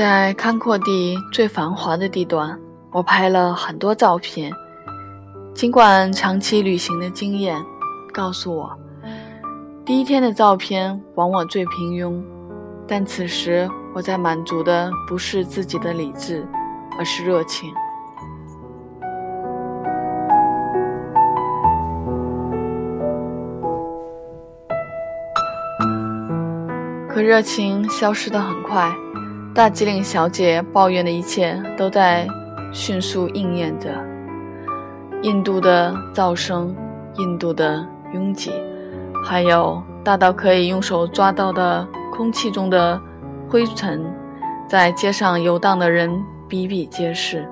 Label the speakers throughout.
Speaker 1: 在康阔地最繁华的地段，我拍了很多照片。尽管长期旅行的经验告诉我，第一天的照片往往最平庸，但此时我在满足的不是自己的理智，而是热情。可热情消失得很快，大吉岭小姐抱怨的一切都在迅速应验着。印度的噪声，印度的拥挤，还有大到可以用手抓到的空气中的灰尘，在街上游荡的人比比皆是。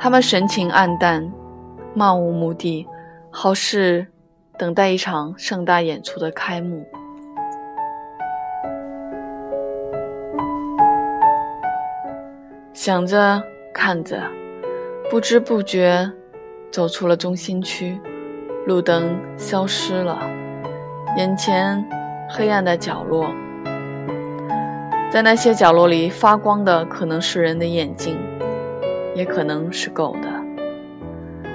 Speaker 1: 他们神情黯淡，漫无目的，好似等待一场盛大演出的开幕。想着，看着，不知不觉走出了中心区，路灯消失了，眼前黑暗的角落，在那些角落里发光的可能是人的眼睛，也可能是狗的。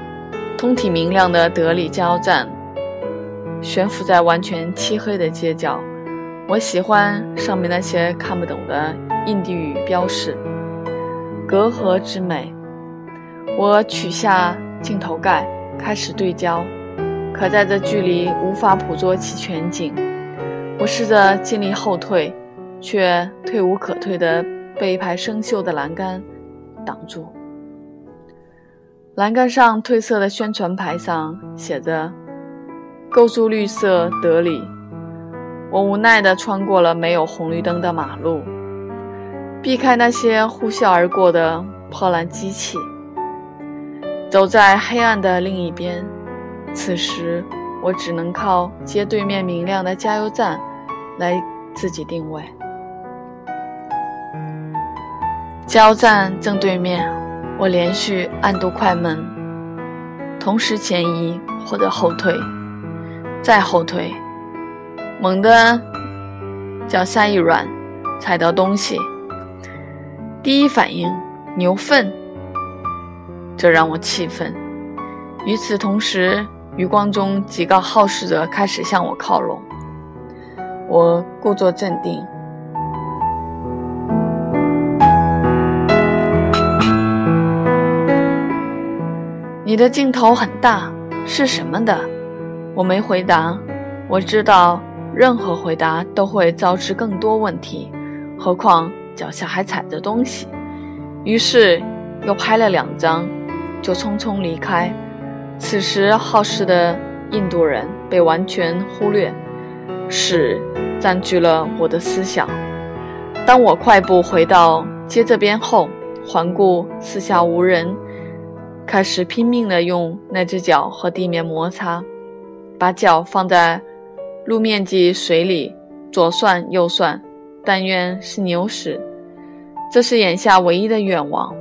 Speaker 1: 通体明亮的德里加油站，悬浮在完全漆黑的街角。我喜欢上面那些看不懂的印地语标识。隔阂之美。我取下镜头盖，开始对焦，可在这距离无法捕捉其全景。我试着尽力后退，却退无可退的被一排生锈的栏杆挡住。栏杆上褪色的宣传牌上写着“构筑绿色德里”。我无奈地穿过了没有红绿灯的马路。避开那些呼啸而过的破烂机器，走在黑暗的另一边。此时，我只能靠街对面明亮的加油站来自己定位。加油站正对面，我连续按动快门，同时前移或者后退，再后退，猛地脚下一软，踩到东西。第一反应，牛粪，这让我气愤。与此同时，余光中几个好事者开始向我靠拢。我故作镇定。你的镜头很大，是什么的？我没回答。我知道，任何回答都会招致更多问题，何况……脚下还踩着东西，于是又拍了两张，就匆匆离开。此时好事的印度人被完全忽略，屎占据了我的思想。当我快步回到街这边后，环顾四下无人，开始拼命地用那只脚和地面摩擦，把脚放在路面积水里，左算右算。但愿是牛屎，这是眼下唯一的愿望。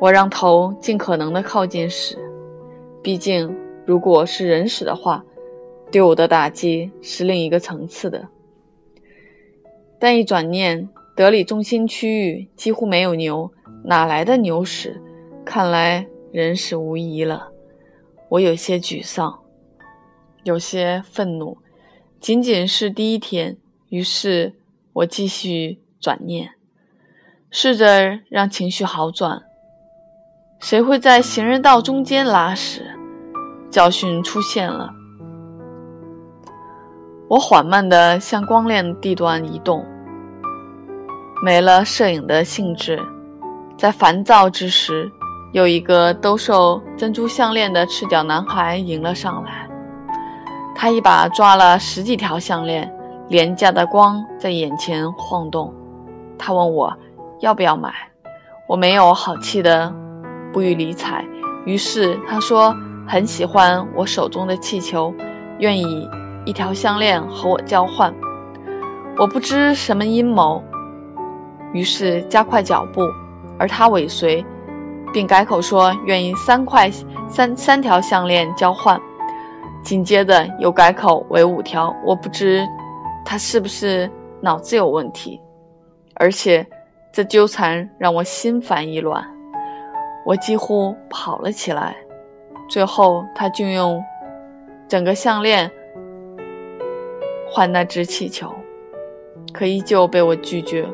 Speaker 1: 我让头尽可能的靠近屎，毕竟如果是人屎的话，对我的打击是另一个层次的。但一转念，德里中心区域几乎没有牛，哪来的牛屎？看来人屎无疑了。我有些沮丧，有些愤怒，仅仅是第一天。于是。我继续转念，试着让情绪好转。谁会在行人道中间拉屎？教训出现了。我缓慢地向光亮地段移动，没了摄影的兴致。在烦躁之时，有一个兜售珍珠项链的赤脚男孩迎了上来，他一把抓了十几条项链。廉价的光在眼前晃动，他问我要不要买，我没有好气的不予理睬。于是他说很喜欢我手中的气球，愿意一条项链和我交换。我不知什么阴谋，于是加快脚步，而他尾随，并改口说愿意三块三三条项链交换。紧接着又改口为五条，我不知。他是不是脑子有问题？而且这纠缠让我心烦意乱，我几乎跑了起来。最后，他就用整个项链换那只气球，可依旧被我拒绝。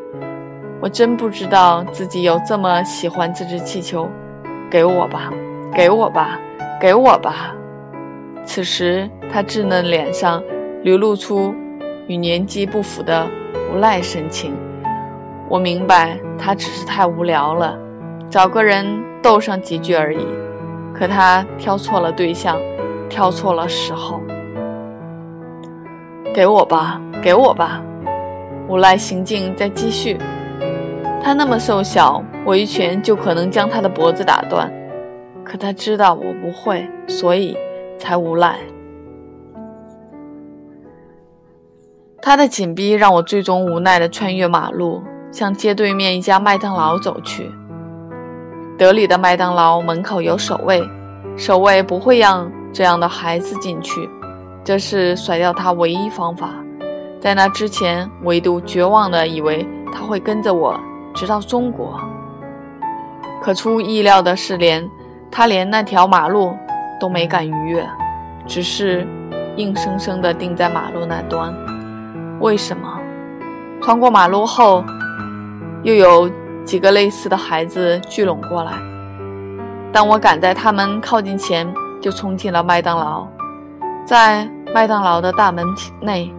Speaker 1: 我真不知道自己有这么喜欢这只气球，给我吧，给我吧，给我吧。此时，他稚嫩脸上流露出与年纪不符的无赖神情。我明白，他只是太无聊了，找个人斗上几句而已。可他挑错了对象，挑错了时候。给我吧，给我吧！无赖行径在继续。他那么瘦小，我一拳就可能将他的脖子打断。可他知道我不会，所以才无赖。他的紧逼让我最终无奈地穿越马路，向街对面一家麦当劳走去。德里的麦当劳门口有守卫，守卫不会让这样的孩子进去，这是甩掉他唯一方法。在那之前，唯独绝望地以为他会跟着我。直到中国，可出意料的是，连他连那条马路都没敢逾越，只是硬生生地定在马路那端。为什么？穿过马路后，又有几个类似的孩子聚拢过来。当我赶在他们靠近前，就冲进了麦当劳。在麦当劳的大门内，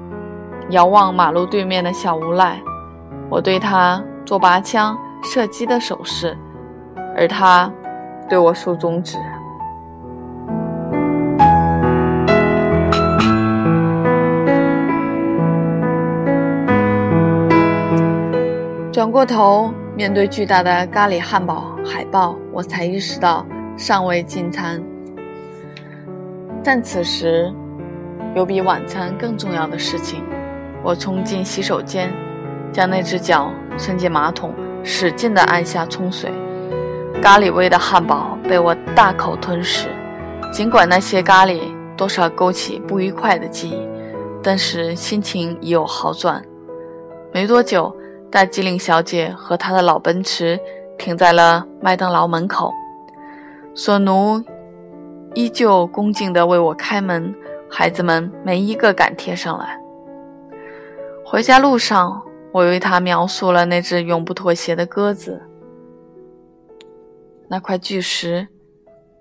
Speaker 1: 遥望马路对面的小无赖，我对他。做拔枪、射击的手势，而他对我竖中指。转过头，面对巨大的咖喱汉堡海报，我才意识到尚未进餐。但此时，有比晚餐更重要的事情。我冲进洗手间，将那只脚。伸进马桶，使劲地按下冲水。咖喱味的汉堡被我大口吞噬，尽管那些咖喱多少勾起不愉快的记忆，但是心情已有好转。没多久，大机灵小姐和她的老奔驰停在了麦当劳门口，索奴依旧恭敬地为我开门，孩子们没一个敢贴上来。回家路上。我为他描述了那只永不妥协的鸽子，那块巨石，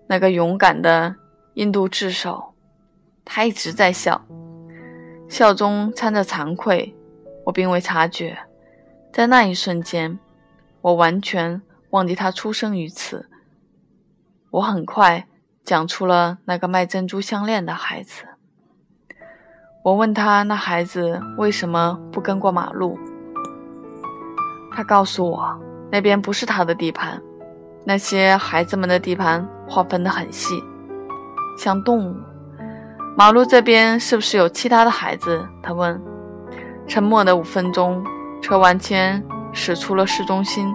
Speaker 1: 那个勇敢的印度智手。他一直在笑，笑中掺着惭愧。我并未察觉，在那一瞬间，我完全忘记他出生于此。我很快讲出了那个卖珍珠项链的孩子。我问他，那孩子为什么不跟过马路？他告诉我，那边不是他的地盘，那些孩子们的地盘划分得很细，像动物。马路这边是不是有其他的孩子？他问。沉默的五分钟，车完圈驶出了市中心。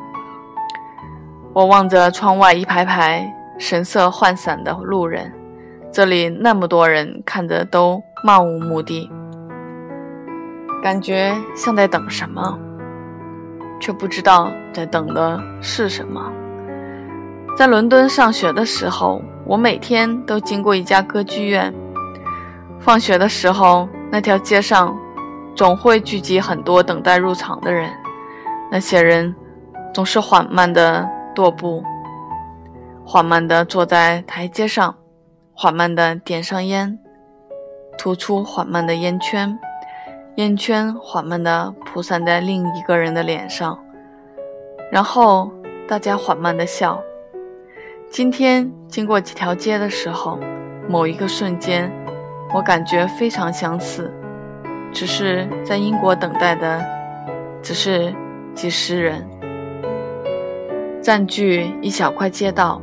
Speaker 1: 我望着窗外一排排神色涣散的路人，这里那么多人，看着都漫无目的，感觉像在等什么。却不知道在等的是什么。在伦敦上学的时候，我每天都经过一家歌剧院。放学的时候，那条街上总会聚集很多等待入场的人。那些人总是缓慢的踱步，缓慢的坐在台阶上，缓慢的点上烟，吐出缓慢的烟圈。烟圈缓慢的铺散在另一个人的脸上，然后大家缓慢的笑。今天经过几条街的时候，某一个瞬间，我感觉非常相似，只是在英国等待的只是几十人，占据一小块街道，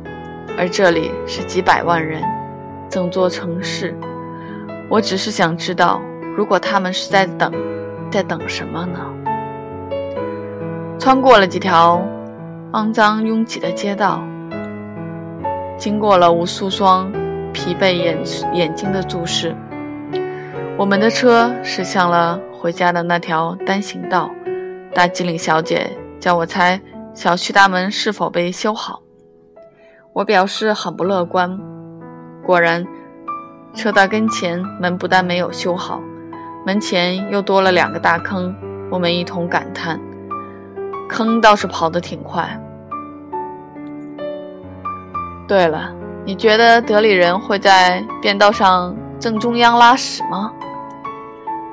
Speaker 1: 而这里是几百万人，整座城市。我只是想知道。如果他们是在等，在等什么呢？穿过了几条肮脏拥挤的街道，经过了无数双疲惫眼眼睛的注视，我们的车驶向了回家的那条单行道。大机灵小姐叫我猜小区大门是否被修好。我表示很不乐观。果然，车到跟前，门不但没有修好，门前又多了两个大坑。我们一同感叹：坑倒是跑得挺快。对了，你觉得德里人会在便道上正中央拉屎吗？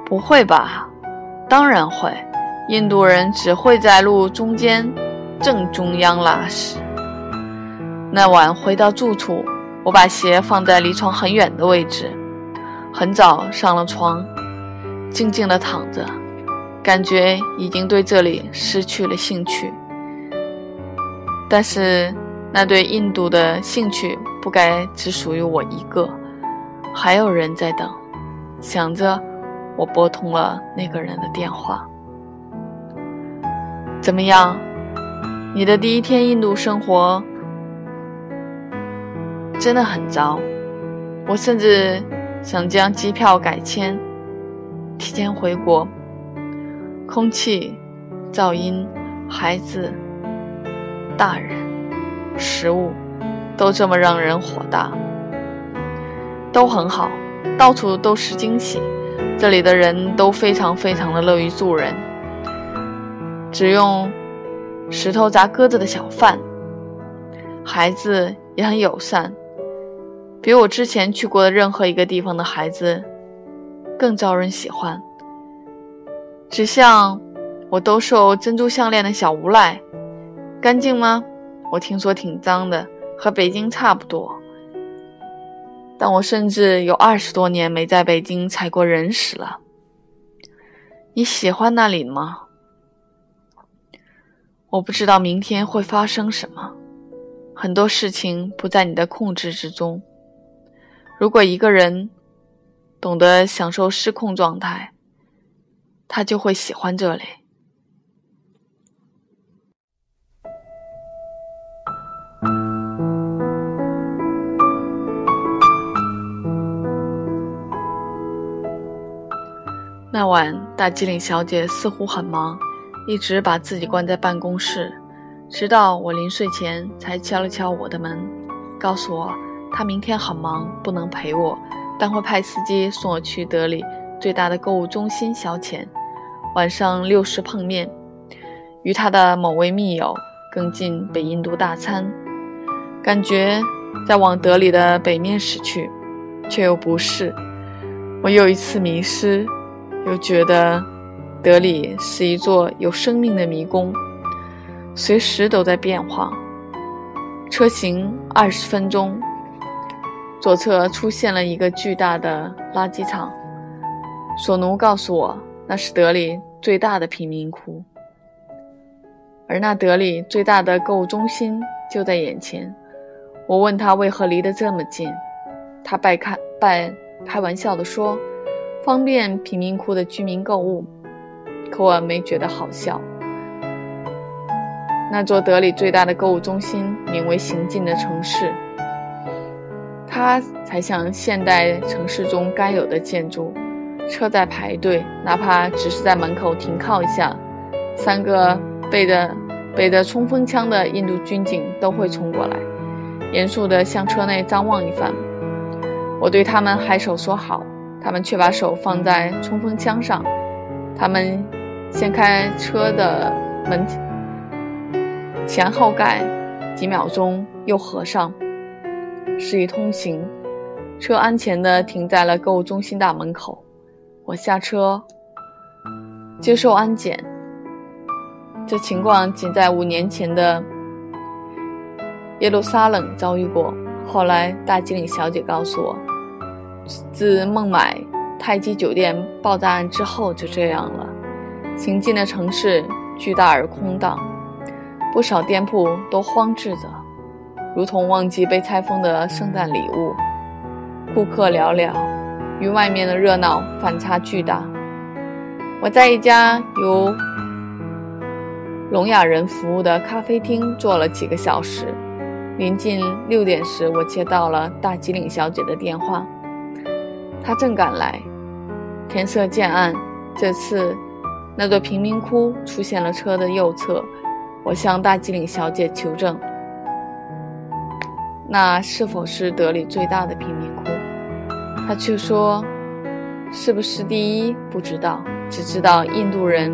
Speaker 1: 不会吧？当然会。印度人只会在路中间正中央拉屎。那晚回到住处，我把鞋放在离床很远的位置，很早上了床，静静地躺着，感觉已经对这里失去了兴趣。但是那对印度的兴趣不该只属于我一个，还有人在等。想着，我拨通了那个人的电话。怎么样？你的第一天印度生活真的很糟。我甚至想将机票改签，提前回国。空气、噪音、孩子、大人、食物，都这么让人火大。都很好，到处都是惊喜。这里的人都非常非常的乐于助人。只用石头砸鸽子的小贩，孩子也很友善，比我之前去过的任何一个地方的孩子更招人喜欢。只像我兜售珍珠项链的小无赖，干净吗？我听说挺脏的，和北京差不多。但我甚至有二十多年没在北京踩过人屎了。你喜欢那里吗？我不知道明天会发生什么，很多事情不在你的控制之中。如果一个人懂得享受失控状态，他就会喜欢这里。那晚，大机灵小姐似乎很忙。一直把自己关在办公室，直到我临睡前才敲了敲我的门，告诉我她明天很忙，不能陪我，但会派司机送我去德里最大的购物中心消遣，晚上六时碰面，与他的某位密友更进北印度大餐。感觉在往德里的北面驶去，却又不是。我又一次迷失，又觉得。德里是一座有生命的迷宫，随时都在变化。车行二十分钟，左侧出现了一个巨大的垃圾场。索奴告诉我，那是德里最大的贫民窟，而那德里最大的购物中心就在眼前。我问他为何离得这么近，他半开半开玩笑地说：“方便贫民窟的居民购物。”可我没觉得好笑。那座德里最大的购物中心名为“行进的城市”，它才像现代城市中该有的建筑。车在排队，哪怕只是在门口停靠一下，三个背着背着冲锋枪的印度军警都会冲过来，严肃地向车内张望一番。我对他们颔首说好，他们却把手放在冲锋枪上。他们。掀开车的门前后盖，几秒钟又合上，示意通行。车安全地停在了购物中心大门口。我下车接受安检。这情况仅在五年前的耶路撒冷遭遇过。后来大经理小姐告诉我，自孟买泰姬酒店爆炸案之后就这样了。行进的城市巨大而空荡，不少店铺都荒置着，如同忘记被拆封的圣诞礼物。顾客寥寥，与外面的热闹反差巨大。我在一家由聋哑人服务的咖啡厅坐了几个小时，临近六点时，我接到了大吉岭小姐的电话，他正赶来。天色渐暗，这次。那座贫民窟出现了车的右侧，我向大吉岭小姐求证，那是否是德里最大的贫民窟？她却说，是不是第一不知道，只知道印度人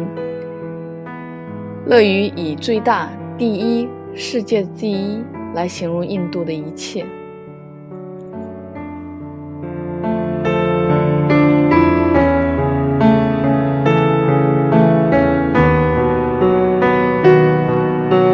Speaker 1: 乐于以最大、第一、世界第一来形容印度的一切。